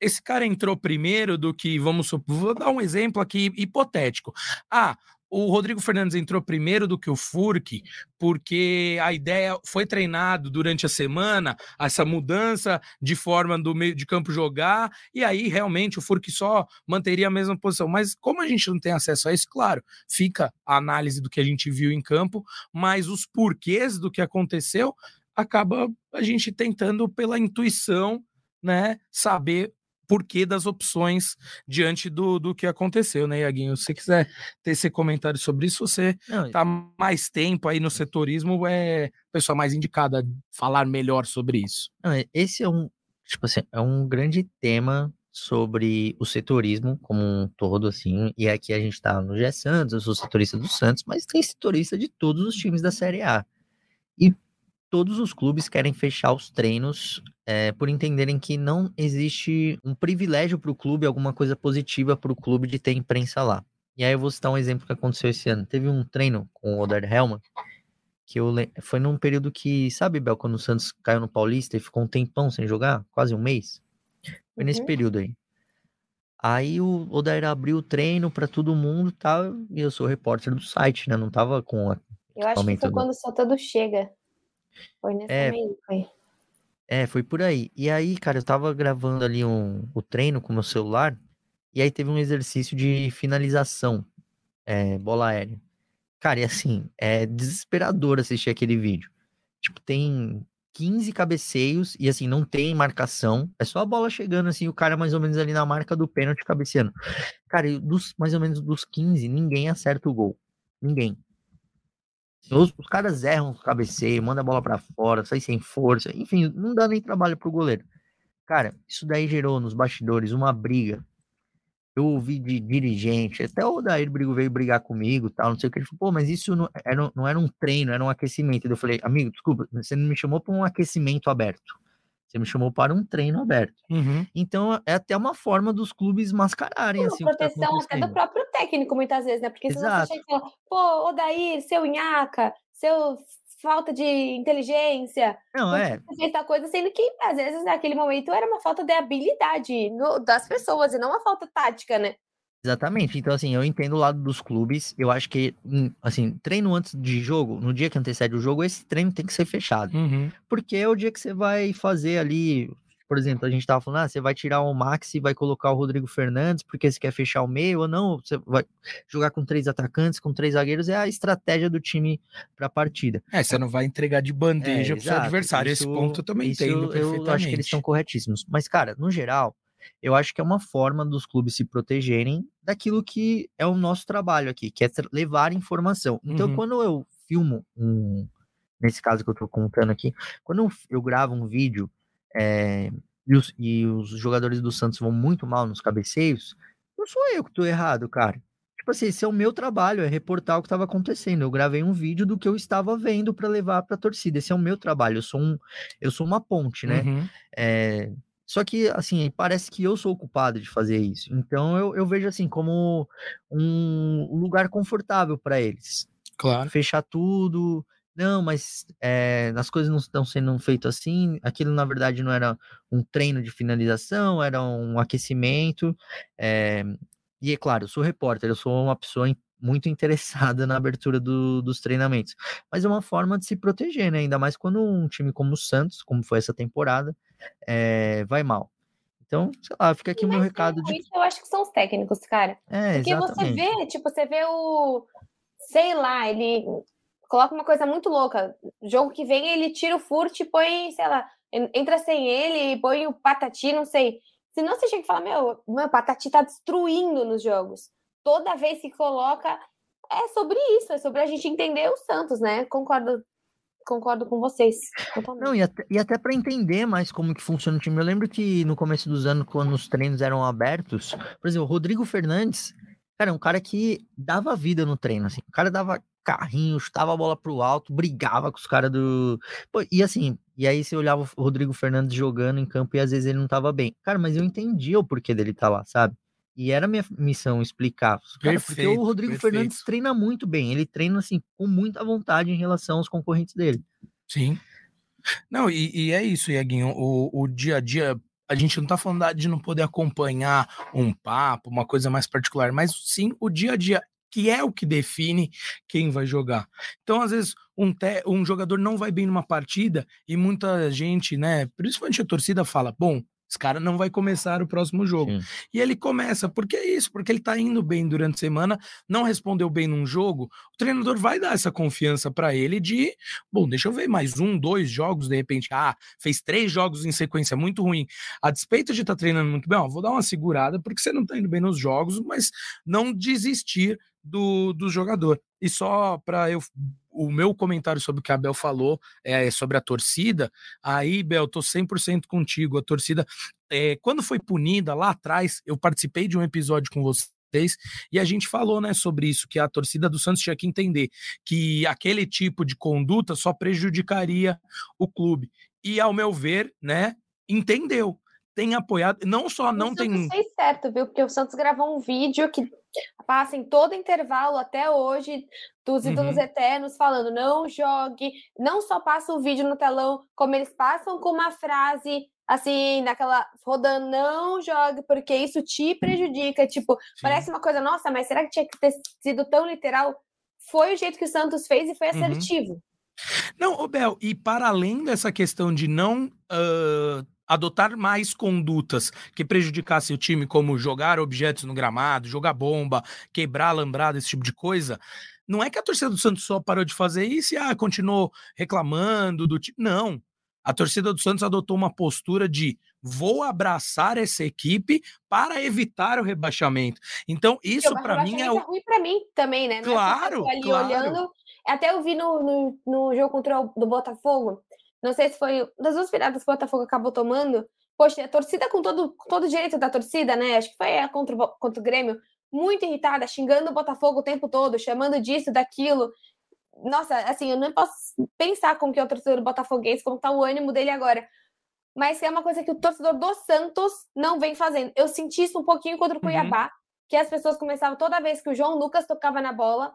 esse cara entrou primeiro do que, vamos supor, vou dar um exemplo aqui hipotético. Ah, o Rodrigo Fernandes entrou primeiro do que o Furk, porque a ideia foi treinado durante a semana, essa mudança de forma do meio de campo jogar, e aí realmente o Furk só manteria a mesma posição. Mas como a gente não tem acesso a isso, claro, fica a análise do que a gente viu em campo, mas os porquês do que aconteceu acaba a gente tentando pela intuição, né, saber porquê das opções diante do, do que aconteceu, né, Iaguinho? Se você quiser ter esse comentário sobre isso, você Não, tá mais tempo aí no setorismo, é a pessoa mais indicada a falar melhor sobre isso. Esse é um, tipo assim, é um grande tema sobre o setorismo como um todo, assim, e aqui a gente tá no G Santos, eu sou setorista do Santos, mas tem setorista de todos os times da Série A. E todos os clubes querem fechar os treinos é, por entenderem que não existe um privilégio para o clube, alguma coisa positiva para o clube de ter imprensa lá. E aí eu vou citar um exemplo que aconteceu esse ano. Teve um treino com o Oder Helman, que eu foi num período que, sabe, Bel, quando o Santos caiu no Paulista e ficou um tempão sem jogar, quase um mês. Foi nesse uhum. período aí. Aí o Odair abriu o treino para todo mundo, tal, e eu sou repórter do site, né? Não tava com a Eu acho que foi quando só todo chega. Foi nesse é, meio, foi. É, foi por aí. E aí, cara, eu tava gravando ali um, o treino com o meu celular, e aí teve um exercício de finalização, é, bola aérea. Cara, e assim, é desesperador assistir aquele vídeo. Tipo, tem 15 cabeceios e assim, não tem marcação. É só a bola chegando assim, o cara mais ou menos ali na marca do pênalti cabeceando. Cara, dos mais ou menos dos 15, ninguém acerta o gol. Ninguém. Os, os caras erram o cabeceio, manda a bola para fora, sai sem força, enfim, não dá nem trabalho pro goleiro. Cara, isso daí gerou nos bastidores uma briga. Eu ouvi de dirigente, até o Daír Brigo veio brigar comigo, tal, não sei o que. Ele falou, pô, mas isso não era, não era um treino, era um aquecimento. Eu falei, amigo, desculpa, você não me chamou para um aquecimento aberto. Você me chamou para um treino aberto. Uhum. Então, é até uma forma dos clubes mascararem. Uma assim, tá proteção tá até do próprio técnico, muitas vezes, né? Porque se você chega e fala, pô, Odair, seu Inhaca, seu falta de inteligência. Não, é. Fez tal coisa, sendo que, às vezes, naquele momento, era uma falta de habilidade no, das pessoas e não uma falta tática, né? Exatamente. Então, assim, eu entendo o lado dos clubes. Eu acho que, hum, assim, treino antes de jogo, no dia que antecede o jogo, esse treino tem que ser fechado. Uhum. Porque é o dia que você vai fazer ali. Por exemplo, a gente tava falando, ah, você vai tirar o Max e vai colocar o Rodrigo Fernandes porque você quer fechar o meio, ou não, você vai jogar com três atacantes, com três zagueiros, é a estratégia do time para a partida. É, você não vai entregar de bandeja é, pro seu adversário. Isso, Esse ponto eu também isso entendo Eu acho que eles estão corretíssimos. Mas, cara, no geral, eu acho que é uma forma dos clubes se protegerem daquilo que é o nosso trabalho aqui, que é levar informação. Então, uhum. quando eu filmo um, nesse caso que eu tô contando aqui, quando eu, eu gravo um vídeo é, e, os, e, os, jogadores do Santos vão muito mal nos cabeceios, não sou eu que tô errado, cara. Tipo assim, esse é o meu trabalho, é reportar o que estava acontecendo. Eu gravei um vídeo do que eu estava vendo para levar para a torcida. Esse é o meu trabalho. Eu sou um, eu sou uma ponte, né? Uhum. É, só que, assim, parece que eu sou o culpado de fazer isso. Então eu, eu vejo assim como um lugar confortável para eles. Claro. Fechar tudo, não, mas é, as coisas não estão sendo feitas assim. Aquilo, na verdade, não era um treino de finalização, era um aquecimento. É, e é claro, eu sou repórter, eu sou uma pessoa muito *laughs* interessada na abertura do, dos treinamentos. Mas é uma forma de se proteger, né? Ainda mais quando um time como o Santos, como foi essa temporada, é, vai mal. Então, sei lá, fica aqui o meu recado de. Isso eu acho que são os técnicos, cara. É, Porque exatamente. você vê, tipo, você vê o. Sei lá, ele coloca uma coisa muito louca. Jogo que vem, ele tira o furt e põe, sei lá, entra sem ele e põe o Patati, não sei. Senão você chega e fala, meu, meu, Patati tá destruindo nos jogos. Toda vez que coloca, é sobre isso, é sobre a gente entender o Santos, né? Concordo concordo com vocês. Totalmente. Não, e até, e até para entender mais como que funciona o time. Eu lembro que no começo dos anos, quando os treinos eram abertos, por exemplo, o Rodrigo Fernandes, cara, é um cara que dava vida no treino, assim. O cara dava carrinho, chutava a bola pro alto, brigava com os caras do. Pô, e assim, e aí você olhava o Rodrigo Fernandes jogando em campo e às vezes ele não tava bem. Cara, mas eu entendia o porquê dele tá lá, sabe? E era minha missão explicar. Cara, porque o Rodrigo perfeito. Fernandes treina muito bem. Ele treina assim com muita vontade em relação aos concorrentes dele. Sim. Não, e, e é isso, Iaguinho. O, o dia a dia a gente não tá falando de não poder acompanhar um papo, uma coisa mais particular, mas sim o dia a dia, que é o que define quem vai jogar. Então, às vezes, um, te, um jogador não vai bem numa partida e muita gente, né, principalmente a torcida, fala: bom, esse cara não vai começar o próximo jogo. Sim. E ele começa, porque é isso, porque ele tá indo bem durante a semana, não respondeu bem num jogo, o treinador vai dar essa confiança para ele de, bom, deixa eu ver mais um, dois jogos, de repente, ah, fez três jogos em sequência muito ruim. A despeito de estar tá treinando muito bem, ó, vou dar uma segurada, porque você não tá indo bem nos jogos, mas não desistir do, do jogador. E só para eu o meu comentário sobre o que a Bel falou é sobre a torcida. Aí, Bel, tô 100% contigo. A torcida, é, quando foi punida lá atrás, eu participei de um episódio com vocês e a gente falou, né, sobre isso, que a torcida do Santos tinha que entender que aquele tipo de conduta só prejudicaria o clube. E, ao meu ver, né, entendeu tem apoiado, não só não tem. Santos fez certo, viu? Porque o Santos gravou um vídeo que passa em todo intervalo até hoje dos ídolos uhum. eternos falando não jogue, não só passa o vídeo no telão, como eles passam com uma frase assim, naquela rodando, não jogue, porque isso te prejudica. Tipo, Sim. parece uma coisa, nossa, mas será que tinha que ter sido tão literal? Foi o jeito que o Santos fez e foi uhum. assertivo. Uhum. Não, Bel, e para além dessa questão de não uh, adotar mais condutas que prejudicassem o time, como jogar objetos no gramado, jogar bomba, quebrar alambrado, esse tipo de coisa, não é que a torcida do Santos só parou de fazer isso e ah, continuou reclamando do time. Não. A torcida do Santos adotou uma postura de vou abraçar essa equipe para evitar o rebaixamento. Então, isso para mim é o. É ruim para mim também, né? Não claro. É ali claro. olhando. Até eu vi no, no, no jogo contra o do Botafogo não sei se foi das duas viradas que o Botafogo acabou tomando. Poxa, a torcida com todo, com todo o direito da torcida, né? Acho que foi a contra, o, contra o Grêmio, muito irritada, xingando o Botafogo o tempo todo, chamando disso, daquilo. Nossa, assim, eu não posso pensar como que é o torcedor do Botafoguense, como tá o ânimo dele agora. Mas é uma coisa que o torcedor do Santos não vem fazendo. Eu senti isso um pouquinho contra o uhum. Cuiabá, uhum. que as pessoas começavam toda vez que o João Lucas tocava na bola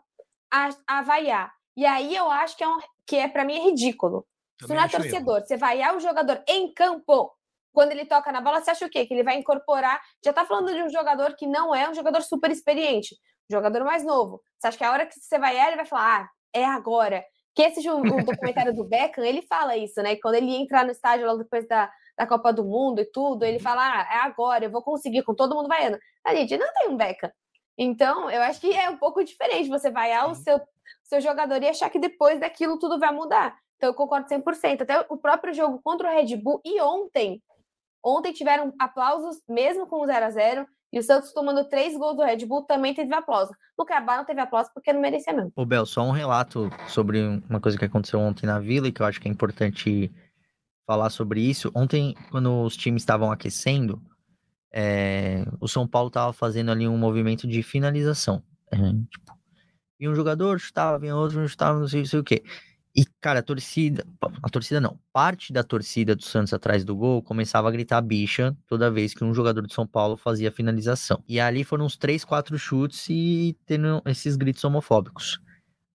a, a vaiar. E aí eu acho que é, um, que é para mim é ridículo. Se não é torcedor, eu. você vaiar o jogador em campo, quando ele toca na bola, você acha o quê? Que ele vai incorporar. Já tá falando de um jogador que não é um jogador super experiente, um jogador mais novo. Você acha que a hora que você vai ele vai falar, ah, é agora. Que esse o, documentário do Beckham, ele fala isso, né? Quando ele entra no estádio logo depois da, da Copa do Mundo e tudo, ele fala, ah, é agora, eu vou conseguir, com todo mundo vaiando. A gente não tem um Beckham. Então, eu acho que é um pouco diferente você vaiar o seu, seu jogador e achar que depois daquilo tudo vai mudar. Então eu concordo 100%. Até o próprio jogo contra o Red Bull e ontem, ontem tiveram aplausos mesmo com o 0 a 0 e o Santos tomando três gols do Red Bull também teve aplauso. No Cabal não teve aplauso porque não merecia mesmo. Ô Bel, só um relato sobre uma coisa que aconteceu ontem na Vila e que eu acho que é importante falar sobre isso. Ontem, quando os times estavam aquecendo, é... o São Paulo estava fazendo ali um movimento de finalização. É, tipo, e um jogador chutava, vinha outro, chutava, não sei, não sei o quê. E, cara, a torcida, a torcida não, parte da torcida do Santos atrás do gol começava a gritar bicha toda vez que um jogador de São Paulo fazia a finalização. E ali foram uns três, quatro chutes e tendo esses gritos homofóbicos.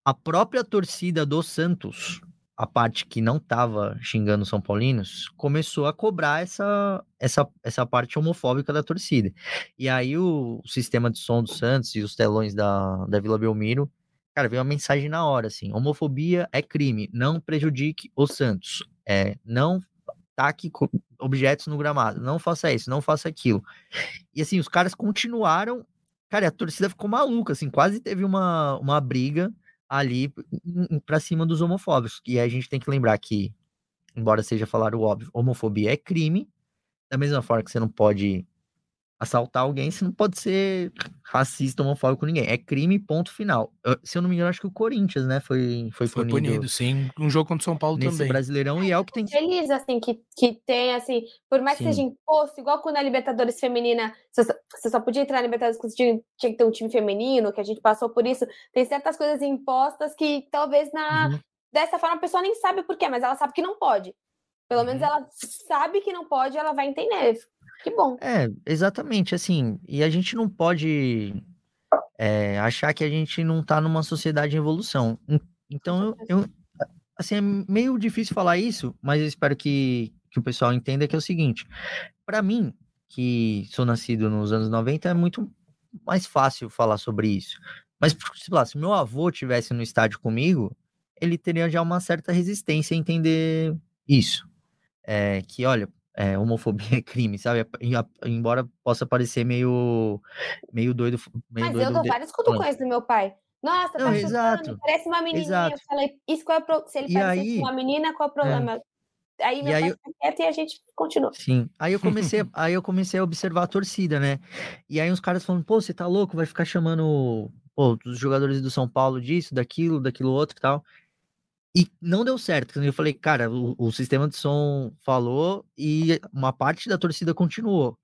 a própria torcida do Santos, a parte que não tava xingando São Paulinos, começou a cobrar essa, essa, essa parte homofóbica da torcida. E aí o, o sistema de som do Santos e os telões da, da Vila Belmiro, cara, veio uma mensagem na hora, assim, homofobia é crime, não prejudique o Santos. É, não taque objetos no gramado, não faça isso, não faça aquilo. E assim, os caras continuaram, cara, a torcida ficou maluca, assim, quase teve uma, uma briga ali para cima dos homofóbicos. E a gente tem que lembrar que, embora seja falar o óbvio, homofobia é crime, da mesma forma que você não pode assaltar alguém, você não pode ser racista, homofóbico com ninguém. É crime, ponto final. Eu, se eu não me engano, acho que o Corinthians, né, foi, foi, foi punido. punido sim. Um jogo contra o São Paulo nesse também. Brasileirão, e é o que tem que... Feliz, assim, que, que tem, assim, por mais sim. que seja imposto, igual quando a Libertadores feminina, você só, você só podia entrar na Libertadores quando tinha, tinha que ter um time feminino, que a gente passou por isso. Tem certas coisas impostas que talvez na... Uhum. Dessa forma a pessoa nem sabe por quê, mas ela sabe que não pode. Pelo uhum. menos ela sabe que não pode, ela vai entender. Que bom. É, exatamente, assim, e a gente não pode é, achar que a gente não tá numa sociedade em evolução. Então, eu, eu, assim, é meio difícil falar isso, mas eu espero que, que o pessoal entenda que é o seguinte, para mim, que sou nascido nos anos 90, é muito mais fácil falar sobre isso. Mas, sei lá, se meu avô tivesse no estádio comigo, ele teria já uma certa resistência a entender isso. É, que, olha, é, homofobia *laughs* é crime, sabe? Embora possa parecer meio, meio doido. Meio Mas doido eu dou vários cutucões do meu pai. Nossa, não, tá exato, parece uma menininha. Exato. Eu falei, isso qual é pro... se ele parece uma menina, qual é o problema? É. Aí meu e pai fica quieto e a gente continua. Sim. Aí eu comecei, *laughs* aí eu comecei a observar a torcida, né? E aí os caras falando, pô, você tá louco? Vai ficar chamando pô, os jogadores do São Paulo disso, daquilo, daquilo outro e tal. E não deu certo. Eu falei, cara, o, o, sistema de som falou e uma parte da torcida continuou.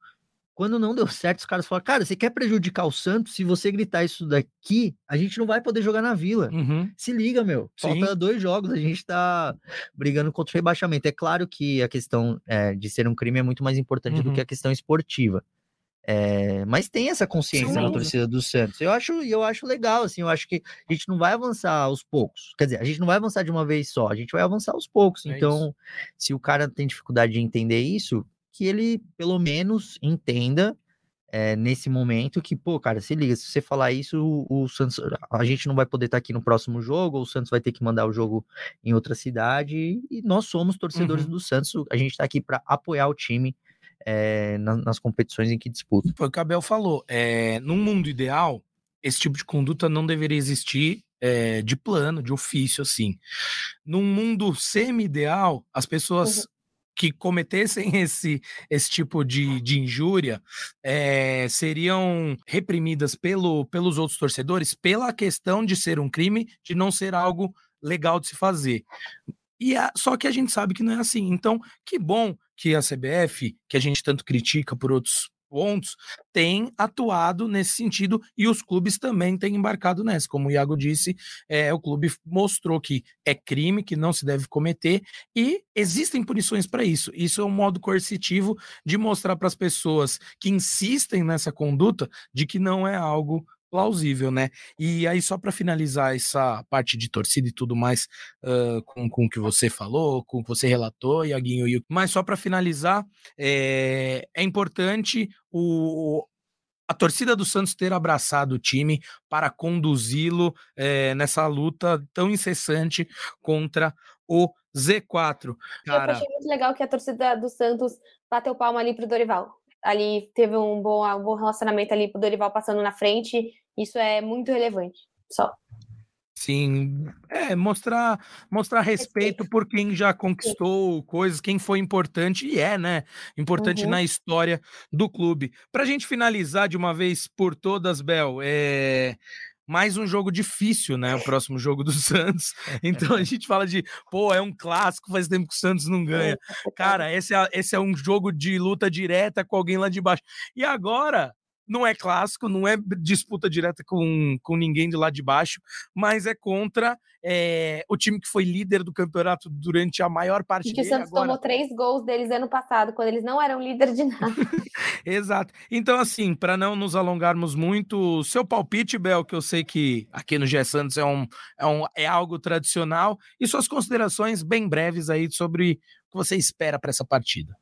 Quando não deu certo, os caras falaram, cara, você quer prejudicar o Santos? Se você gritar isso daqui, a gente não vai poder jogar na Vila. Uhum. Se liga, meu. Falta Sim. dois jogos, a gente tá brigando contra o rebaixamento. É claro que a questão é, de ser um crime é muito mais importante uhum. do que a questão esportiva. É, mas tem essa consciência na torcida do Santos. Eu acho, eu acho legal, assim, eu acho que a gente não vai avançar aos poucos. Quer dizer, a gente não vai avançar de uma vez só, a gente vai avançar aos poucos. É então, isso. se o cara tem dificuldade de entender isso, que ele pelo menos entenda é, nesse momento que, pô, cara, se liga, se você falar isso, o, o Santos, a gente não vai poder estar aqui no próximo jogo, ou o Santos vai ter que mandar o jogo em outra cidade, e nós somos torcedores uhum. do Santos, a gente está aqui para apoiar o time é, nas, nas, competições em que disputa. Foi o que o Abel falou. É, num mundo ideal, esse tipo de conduta não deveria existir é, de plano, de ofício, assim. Num mundo semi-ideal, as pessoas uhum. que cometessem *laughs* esse, esse tipo de, de injúria é, seriam reprimidas pelo, pelos outros torcedores pela questão de ser um crime, de não ser algo legal de se fazer. E a, só que a gente sabe que não é assim. Então, que bom que a CBF, que a gente tanto critica por outros pontos, tem atuado nesse sentido e os clubes também têm embarcado nessa. Como o Iago disse, é, o clube mostrou que é crime, que não se deve cometer e existem punições para isso. Isso é um modo coercitivo de mostrar para as pessoas que insistem nessa conduta de que não é algo plausível, né? E aí, só para finalizar essa parte de torcida e tudo mais, uh, com, com o que você falou, com o que você relatou, Iaguinho, e mas só para finalizar, é, é importante o, a torcida do Santos ter abraçado o time para conduzi-lo é, nessa luta tão incessante contra o Z4. Cara... Eu achei muito legal que a torcida do Santos bateu palma ali pro Dorival. Ali teve um bom, um bom relacionamento ali pro Dorival passando na frente isso é muito relevante. Só. Sim, é mostrar mostrar respeito, respeito. por quem já conquistou Sim. coisas, quem foi importante e é, né? Importante uhum. na história do clube. Para a gente finalizar de uma vez por todas, Bel, é mais um jogo difícil, né? O próximo jogo do *laughs* Santos. Então a gente fala de, pô, é um clássico, faz tempo que o Santos não ganha. Cara, esse é, esse é um jogo de luta direta com alguém lá de baixo. E agora não é clássico, não é disputa direta com, com ninguém de lá de baixo, mas é contra é, o time que foi líder do campeonato durante a maior parte e que o Santos agora... tomou três gols deles ano passado, quando eles não eram líder de nada. *laughs* Exato. Então, assim, para não nos alongarmos muito, seu palpite, Bel, que eu sei que aqui no GE Santos é, um, é, um, é algo tradicional, e suas considerações bem breves aí sobre o que você espera para essa partida.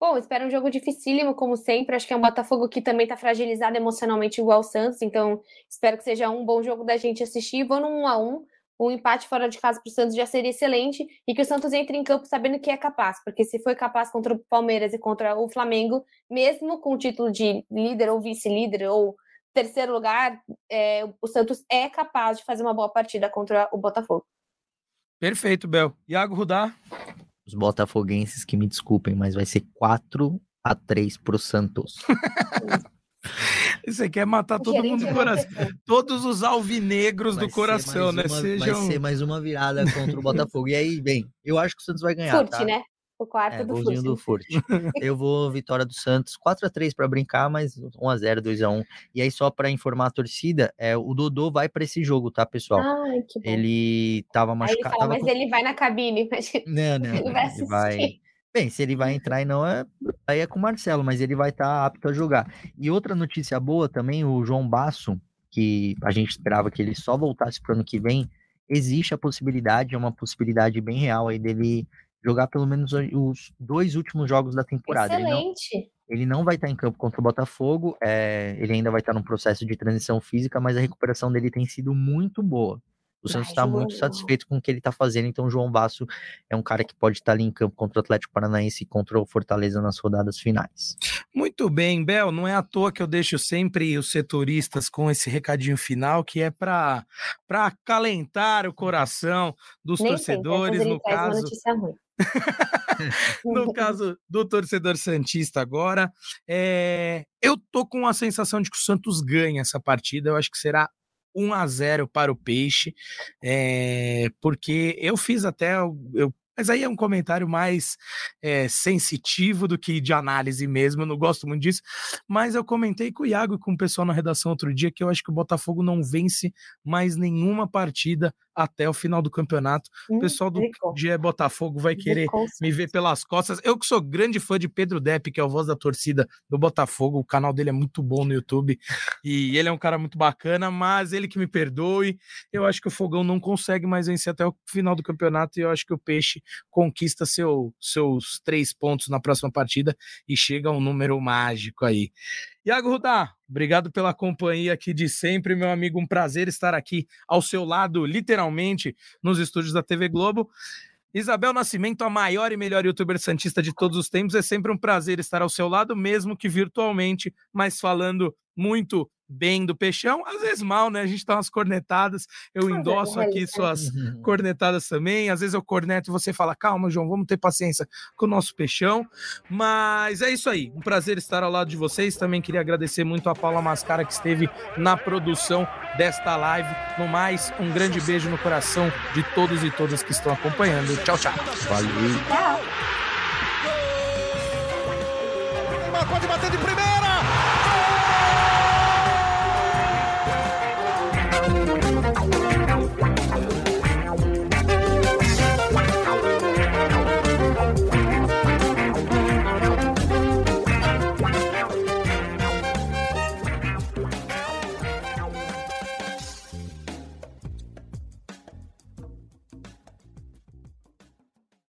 Bom, espero um jogo dificílimo, como sempre. Acho que é um Botafogo que também está fragilizado emocionalmente igual o Santos, então espero que seja um bom jogo da gente assistir. Vou no 1 a 1 um empate fora de casa para o Santos já seria excelente e que o Santos entre em campo sabendo que é capaz, porque se foi capaz contra o Palmeiras e contra o Flamengo, mesmo com o título de líder ou vice-líder ou terceiro lugar, é, o Santos é capaz de fazer uma boa partida contra o Botafogo. Perfeito, Bel. Iago Rudá os botafoguenses que me desculpem, mas vai ser 4 a 3 pro Santos. Você quer matar todo mundo do coração. Todos os alvinegros vai do coração, né? Uma, Sejam... Vai ser mais uma virada contra o *laughs* Botafogo. E aí, bem, eu acho que o Santos vai ganhar. Furte, tá? né? O quarto é, do golzinho do Furt. *laughs* Eu vou vitória do Santos, 4 a 3 para brincar, mas 1 a 0, 2 a 1. E aí só para informar a torcida, é o Dodô vai para esse jogo, tá, pessoal? Ai, que bom. Ele tava machucado. Ele fala, mas com... ele vai na cabine, *laughs* mas não, não, ele vai, ele vai... Bem, se ele vai entrar e não é, aí é com o Marcelo, mas ele vai estar tá apto a jogar. E outra notícia boa também, o João Basso, que a gente esperava que ele só voltasse para o ano que vem, existe a possibilidade, é uma possibilidade bem real aí dele jogar pelo menos os dois últimos jogos da temporada. Excelente. Ele não, ele não vai estar em campo contra o Botafogo, é, ele ainda vai estar num processo de transição física, mas a recuperação dele tem sido muito boa. O Santos está muito satisfeito com o que ele está fazendo, então o João Basso é um cara que pode estar ali em campo contra o Atlético Paranaense e contra o Fortaleza nas rodadas finais. Muito bem, Bel, não é à toa que eu deixo sempre os setoristas com esse recadinho final, que é para acalentar o coração dos Nem torcedores, no caso. *laughs* no caso do torcedor Santista agora, é, eu tô com a sensação de que o Santos ganha essa partida. Eu acho que será 1 a 0 para o Peixe, é, porque eu fiz até, eu mas aí é um comentário mais é, sensitivo do que de análise mesmo. Eu não gosto muito disso. Mas eu comentei com o Iago e com o pessoal na redação outro dia que eu acho que o Botafogo não vence mais nenhuma partida até o final do campeonato. Hum, o pessoal do GE Botafogo vai querer me ver pelas costas. Eu que sou grande fã de Pedro Depp, que é o voz da torcida do Botafogo. O canal dele é muito bom no YouTube. E ele é um cara muito bacana, mas ele que me perdoe. Eu acho que o Fogão não consegue mais vencer até o final do campeonato. E eu acho que o Peixe conquista seu, seus três pontos na próxima partida e chega a um número mágico aí. Iago Rudá, obrigado pela companhia aqui de sempre, meu amigo. Um prazer estar aqui ao seu lado, literalmente, nos estúdios da TV Globo. Isabel Nascimento, a maior e melhor youtuber santista de todos os tempos. É sempre um prazer estar ao seu lado, mesmo que virtualmente, mas falando muito bem do Peixão, às vezes mal, né? A gente dá umas cornetadas, eu endosso aqui suas uhum. cornetadas também. Às vezes eu corneto e você fala, calma, João, vamos ter paciência com o nosso Peixão. Mas é isso aí, um prazer estar ao lado de vocês. Também queria agradecer muito a Paula Mascara que esteve na produção desta live. No mais, um grande beijo no coração de todos e todas que estão acompanhando. Tchau, tchau. Valeu. Tchau. Pode bater de primeira.